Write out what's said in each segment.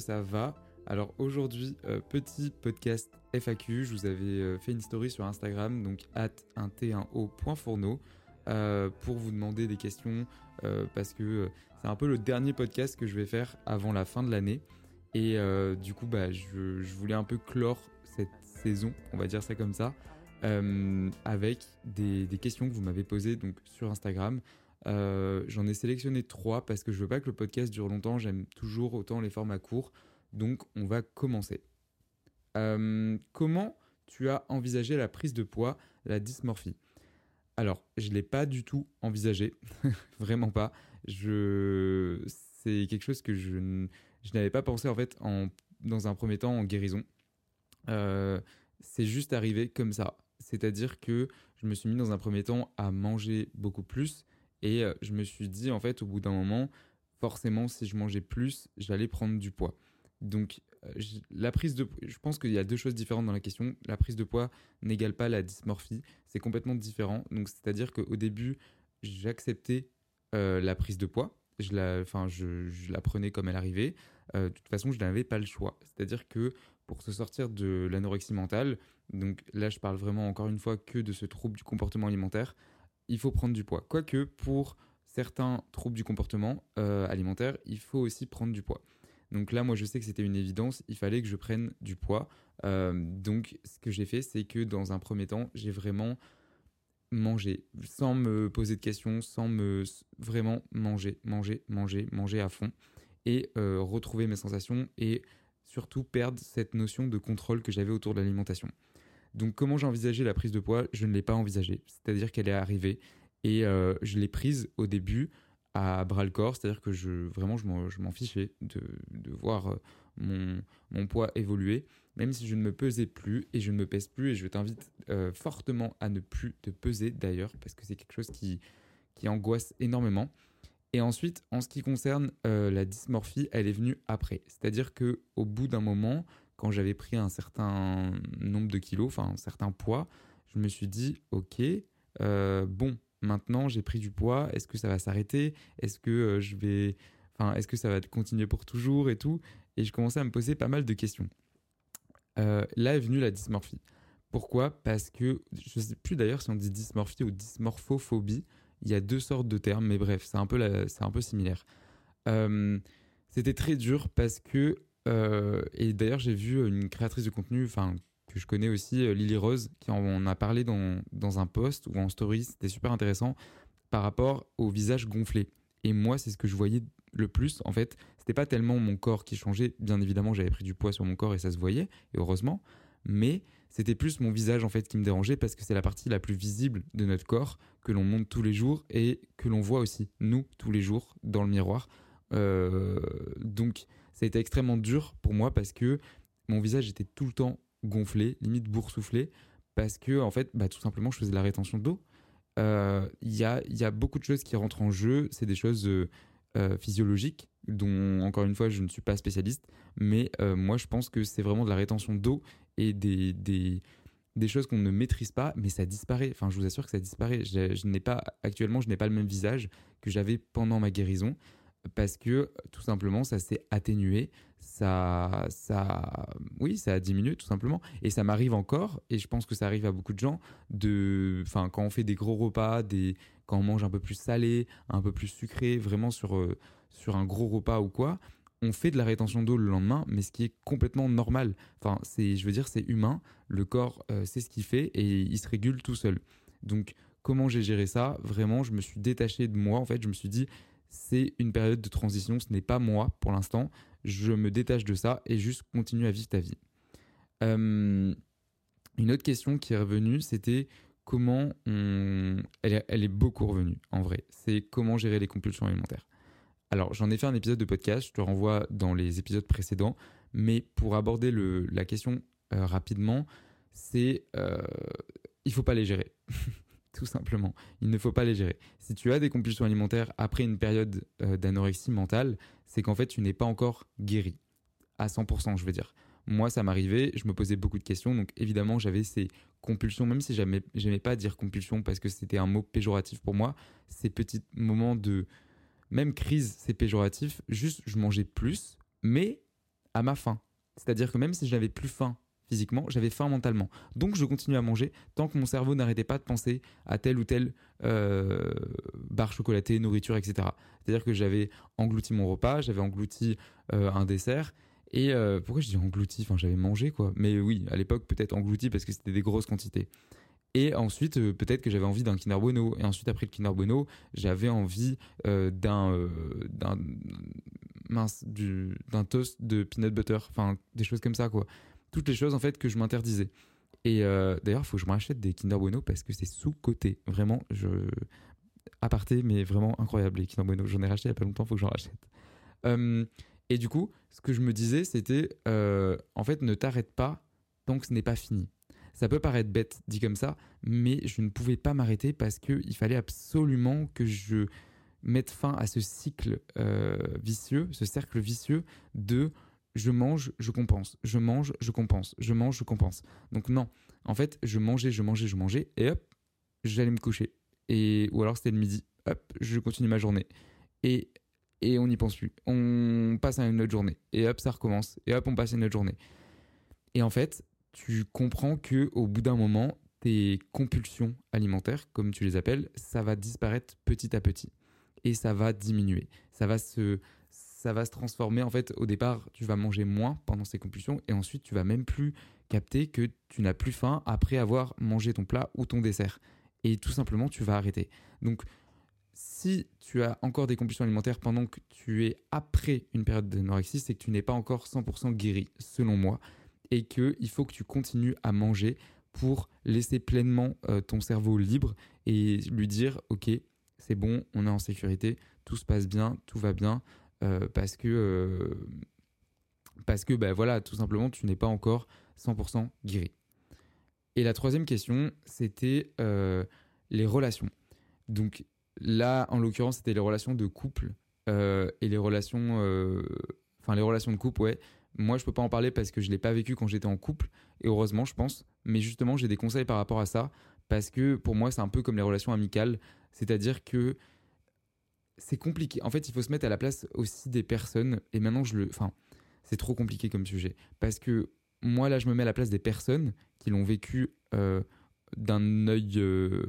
Ça va. Alors aujourd'hui, euh, petit podcast FAQ, je vous avais euh, fait une story sur Instagram, donc at 1t1o.fourneau, euh, pour vous demander des questions, parce que c'est un peu le dernier podcast que je vais faire avant la fin de l'année. Et du coup, bah, je, je voulais un peu clore cette saison, on va dire ça comme ça, avec des, des questions que vous m'avez posées donc, sur Instagram. Euh, J'en ai sélectionné trois parce que je veux pas que le podcast dure longtemps. J'aime toujours autant les formats courts. Donc, on va commencer. Euh, comment tu as envisagé la prise de poids, la dysmorphie? Alors, je l'ai pas du tout envisagé, vraiment pas. Je, c'est quelque chose que je, je n'avais pas pensé en fait en, dans un premier temps en guérison. Euh, c'est juste arrivé comme ça. C'est-à-dire que je me suis mis dans un premier temps à manger beaucoup plus et euh, je me suis dit, en fait, au bout d'un moment, forcément, si je mangeais plus, j'allais prendre du poids. Donc, euh, la prise de je pense qu'il y a deux choses différentes dans la question. La prise de poids n'égale pas la dysmorphie. C'est complètement différent. Donc, c'est-à-dire qu'au début, j'acceptais euh, la prise de poids. Je la, enfin, je, la prenais comme elle arrivait. De toute façon, je n'avais pas le choix. C'est-à-dire que pour se sortir de l'anorexie mentale, donc là, je parle vraiment encore une fois que de ce trouble du comportement alimentaire, il faut prendre du poids. Quoique, pour certains troubles du comportement euh, alimentaire, il faut aussi prendre du poids. Donc là, moi, je sais que c'était une évidence, il fallait que je prenne du poids. Euh, donc, ce que j'ai fait, c'est que dans un premier temps, j'ai vraiment mangé, sans me poser de questions, sans me vraiment manger, manger, manger, manger à fond, et euh, retrouver mes sensations et surtout perdre cette notion de contrôle que j'avais autour de l'alimentation. Donc, comment j'ai envisagé la prise de poids Je ne l'ai pas envisagée, c'est-à-dire qu'elle est arrivée et euh, je l'ai prise au début à bras le corps, c'est-à-dire que je vraiment je m'en, fichais de, voir euh, mon, poids évoluer, même si je ne me pesais plus et je ne me pèse plus et je t'invite euh, fortement à ne plus te peser d'ailleurs parce que c'est quelque chose qui, angoisse énormément. Et ensuite, en ce qui concerne la dysmorphie, elle est venue après, c'est-à-dire que au bout d'un moment, quand j'avais pris un certain nombre de kilos, enfin un certain poids, je me suis dit ok, euh, bon, maintenant j'ai pris du poids, est-ce que ça va s'arrêter? Est-ce que euh, je vais, enfin, est-ce que ça va continuer pour toujours et tout? Et je commençais à me poser pas mal de questions. Euh, là est venue la dysmorphie. Pourquoi? Parce que je sais plus d'ailleurs si on dit dysmorphie ou dysmorphophobie. Il y a deux sortes de termes, mais bref, c'est un peu la- un peu similaire. C'était très dur parce que euh, et d'ailleurs j'ai vu une créatrice de contenu, enfin que je connais aussi, euh, Lily Rose, qui en a parlé dans, dans un post ou en story, c'était super intéressant, par rapport au visage gonflé. Et moi, c'est ce que je voyais le plus, en fait. C'était pas tellement mon corps qui changeait, bien évidemment, j'avais pris du poids sur mon corps et ça se voyait, et heureusement, mais c'était plus mon visage, en fait, qui me dérangeait parce que c'est la partie la plus visible de notre corps que l'on monte tous les jours et que l'on voit aussi, nous, tous les jours, dans le miroir. donc, ça a été extrêmement dur pour moi parce que mon visage était tout le temps gonflé, limite boursouflé, parce que, en fait, bah, tout simplement, je faisais de la rétention d'eau. Il y, a, beaucoup de choses qui rentrent en jeu. C'est des choses physiologiques dont encore une fois je ne suis pas spécialiste, mais euh, moi je pense que c'est vraiment de la rétention d'eau et des choses qu'on ne maîtrise pas, mais ça disparaît. Enfin, je vous assure que ça disparaît. Je, n'ai pas actuellement, je n'ai pas le même visage que j'avais pendant ma guérison parce que tout simplement ça s'est atténué, ça, ça, oui, ça a diminué tout simplement, et ça m'arrive encore, et je pense que ça arrive à beaucoup de gens de, enfin, quand on fait des gros repas, des, quand on mange un peu plus salé, un peu plus sucré, vraiment sur euh, sur un gros repas ou quoi, on fait de la rétention d'eau le lendemain, mais ce qui est complètement normal. Enfin, c'est, je veux dire, c'est humain. Le corps c'est euh, sait ce qu'il fait et il se régule tout seul. Donc, comment j'ai géré ça? Vraiment, je me suis détaché de moi. En fait, je me suis dit, c'est une période de transition. Ce n'est pas moi pour l'instant. Je me détache de ça et juste continue à vivre ta vie. Euh, une autre question qui est revenue, c'était comment on... elle est beaucoup revenue en vrai. C'est comment gérer les compulsions alimentaires. Alors, j'en ai fait un épisode de podcast, je te renvoie dans les épisodes précédents, mais pour aborder la question euh, rapidement, c'est euh, il faut pas les gérer. Tout simplement, il ne faut pas les gérer. Si tu as des compulsions alimentaires après une période euh, d'anorexie mentale, c'est qu'en fait, tu n'es pas encore guéri. À 100%, je veux dire. Moi, ça m'arrivait, je me posais beaucoup de questions, donc évidemment, j'avais ces compulsions, même si j'aimais pas dire compulsion parce que c'était un mot péjoratif pour moi, ces petits moments de même crise, c'est péjoratif. Juste, je mangeais plus, mais à ma faim. C'est-à-dire que même si je n'avais plus faim physiquement, j'avais faim mentalement. Donc je continuais à manger tant que mon cerveau n'arrêtait pas de penser à telle ou telle euh, barre chocolatée, nourriture, etc. C'est-à-dire que j'avais englouti mon repas, j'avais englouti euh, un dessert. Et euh, pourquoi je dis englouti? Enfin, j'avais mangé quoi. Mais oui, à l'époque peut-être englouti parce que c'était des grosses quantités. Et ensuite, euh, peut-être que j'avais envie d'un Kinder Bueno. Et ensuite, après le Kinder Bueno, j'avais envie d'un mince du d'un toast de peanut butter. Enfin, des choses comme ça, quoi. Toutes les choses en fait que je m'interdisais. Et d'ailleurs, il faut que je me rachète des Kinder Bueno parce que c'est sous côté. Vraiment, je aparté, mais vraiment incroyable les Kinder Bueno. J'en ai racheté il y a pas longtemps, il faut que j'en rachète. et du coup, ce que je me disais, c'était en fait, ne t'arrête pas tant que ce n'est pas fini. Ça peut paraître bête dit comme ça, mais je ne pouvais pas m'arrêter parce qu'il fallait absolument que je mette fin à ce cycle euh, vicieux, ce cercle vicieux de je mange, je compense, je mange, je compense, je mange, je compense. Donc non, en fait, je mangeais, je mangeais, je mangeais, et hop, j'allais me coucher. Et, ou alors c'était le midi, hop, je continue ma journée. Et, et on n'y pense plus. On passe à une autre journée. Et hop, ça recommence. Et hop, on passe à une autre journée. Et en fait, tu comprends que au bout d'un moment, tes compulsions alimentaires, comme tu les appelles, ça va disparaître petit à petit et ça va diminuer. Ça va se ça va se transformer en fait au départ, tu vas manger moins pendant ces compulsions et ensuite tu vas même plus capter que tu n'as plus faim après avoir mangé ton plat ou ton dessert et tout simplement tu vas arrêter. Donc si tu as encore des compulsions alimentaires pendant que tu es après une période d'anorexie, c'est que tu n'es pas encore 100% guéri selon moi et qu'il faut que tu continues à manger pour laisser pleinement euh, ton cerveau libre et lui dire ok c'est bon on est en sécurité tout se passe bien tout va bien parce que euh, parce que ben voilà tout simplement tu n'es pas encore 100% guéri. Et la troisième question c'était les relations. Donc là en l'occurrence c'était les relations de couple et les relations enfin les relations de couple ouais. Moi, je peux pas en parler parce que je l'ai pas vécu quand j'étais en couple, et heureusement, je pense. Mais justement, j'ai des conseils par rapport à ça, parce que pour moi, c'est un peu comme les relations amicales, c'est-à-dire que c'est compliqué. En fait, il faut se mettre à la place aussi des personnes, et maintenant, je le. Enfin, c'est trop compliqué comme sujet, parce que moi, là, je me mets à la place des personnes qui l'ont vécu euh, d'un œil euh,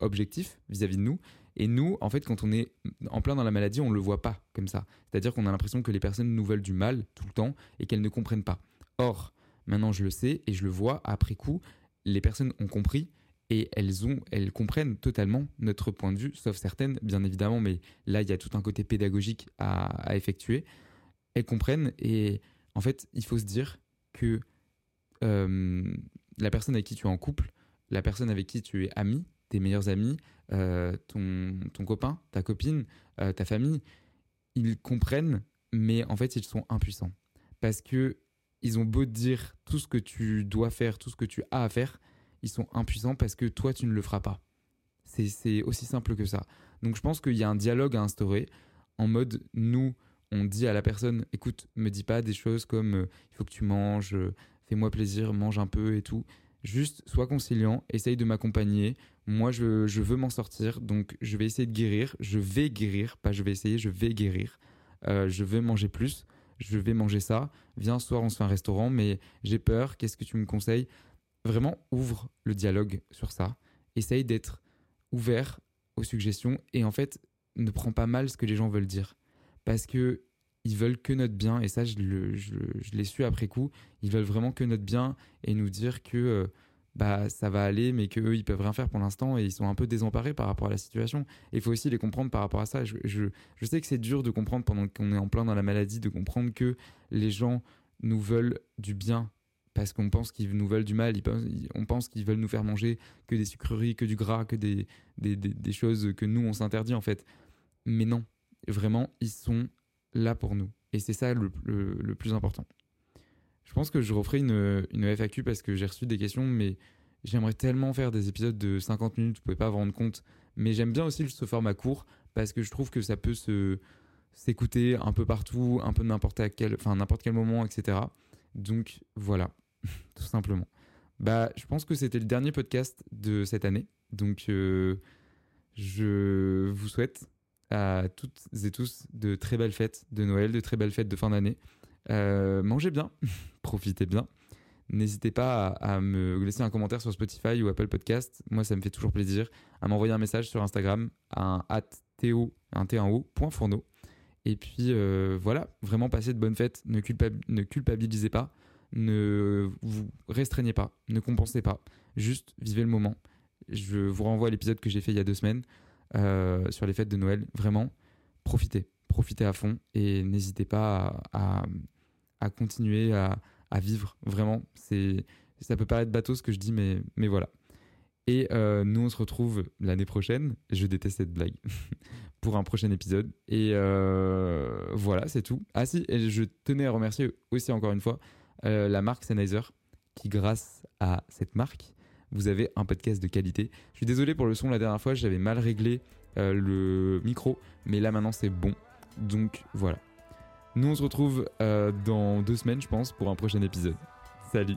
objectif vis-à-vis -vis de nous, et nous, en fait, quand on est en plein dans la maladie, on ne le voit pas comme ça. C'est-à-dire qu'on a l'impression que les personnes nous veulent du mal tout le temps et qu'elles ne comprennent pas. Or, maintenant je le sais et je le vois après coup, les personnes ont compris et elles ont, elles comprennent totalement notre point de vue, sauf certaines, bien évidemment, mais là il y a tout un côté pédagogique à, effectuer. Elles comprennent et en fait, il faut se dire que euh, la personne avec qui tu es en couple, la personne avec qui tu es ami, tes meilleurs amis, euh, ton, ton, copain, ta copine, euh, ta famille, ils comprennent, mais en fait, ils sont impuissants. Parce que ils ont beau te dire tout ce que tu dois faire, tout ce que tu as à faire, ils sont impuissants parce que toi, tu ne le feras pas. C'est aussi simple que ça. Donc je pense qu'il y a un dialogue à instaurer en mode, nous, on dit à la personne, écoute, me dis pas des choses comme, euh, il faut que tu manges, euh, fais-moi plaisir, mange un peu et tout. Juste, sois conciliant, essaye de m'accompagner. Moi, je, veux m'en sortir, donc je vais essayer de guérir. Je vais guérir, pas je vais essayer, je vais guérir. Euh, je vais manger plus, je vais manger ça. Viens, soir, on se fait un restaurant, mais j'ai peur, qu'est-ce que tu me conseilles? Vraiment, ouvre le dialogue sur ça. Essaye d'être ouvert aux suggestions et en fait, ne prends pas mal ce que les gens veulent dire. Parce que ils veulent que notre bien, et ça, je, l'ai su après coup. Ils veulent vraiment que notre bien et nous dire que euh, bah, ça va aller, mais qu'eux, ils peuvent rien faire pour l'instant et ils sont un peu désemparés par rapport à la situation. Il faut aussi les comprendre par rapport à ça. Je, je sais que c'est dur de comprendre pendant qu'on est en plein dans la maladie, de comprendre que les gens nous veulent du bien parce qu'on pense qu'ils nous veulent du mal, on pense qu'ils veulent nous faire manger que des sucreries, que du gras, que des, choses que nous, on s'interdit en fait. Mais non, vraiment, ils sont là pour nous. Et c'est ça le, plus important. Je pense que je referai une, FAQ parce que j'ai reçu des questions, mais j'aimerais tellement faire des épisodes de 50 minutes, vous pouvez pas vous rendre compte. Mais j'aime bien aussi ce format court parce que je trouve que ça peut s'écouter un peu partout, un peu n'importe quel, enfin n'importe quel moment, etc. Donc voilà. tout simplement. Bah, je pense que c'était le dernier podcast de cette année. Donc, euh, je vous souhaite à toutes et tous de très belles fêtes de Noël, de très belles fêtes de fin d'année. Euh, mangez bien, profitez bien. N'hésitez pas à, me laisser un commentaire sur Spotify ou Apple Podcast. Moi, ça me fait toujours plaisir. À m'envoyer un message sur Instagram à un to, un t fourneau. Et puis euh, voilà, vraiment passez de bonnes fêtes. Ne culpabilisez pas ne vous restreignez pas, ne compensez pas, juste vivez le moment. Je vous renvoie à l'épisode que j'ai fait il y a deux semaines euh, sur les fêtes de Noël. Vraiment, profitez, profitez à fond et n'hésitez pas à, continuer à, vivre. Vraiment, c'est ça peut paraître bateau ce que je dis, mais, mais voilà. Et euh, nous, on se retrouve l'année prochaine. Je déteste cette blague. pour un prochain épisode. Et euh, voilà, c'est tout. Ah si, je tenais à remercier aussi encore une fois euh, la marque Sennheiser, qui grâce à cette marque, vous avez un podcast de qualité. Je suis désolé pour le son la dernière fois, j'avais mal réglé euh, le micro, mais là maintenant c'est bon. Donc voilà. Nous on se retrouve euh, dans deux semaines, je pense, pour un prochain épisode. Salut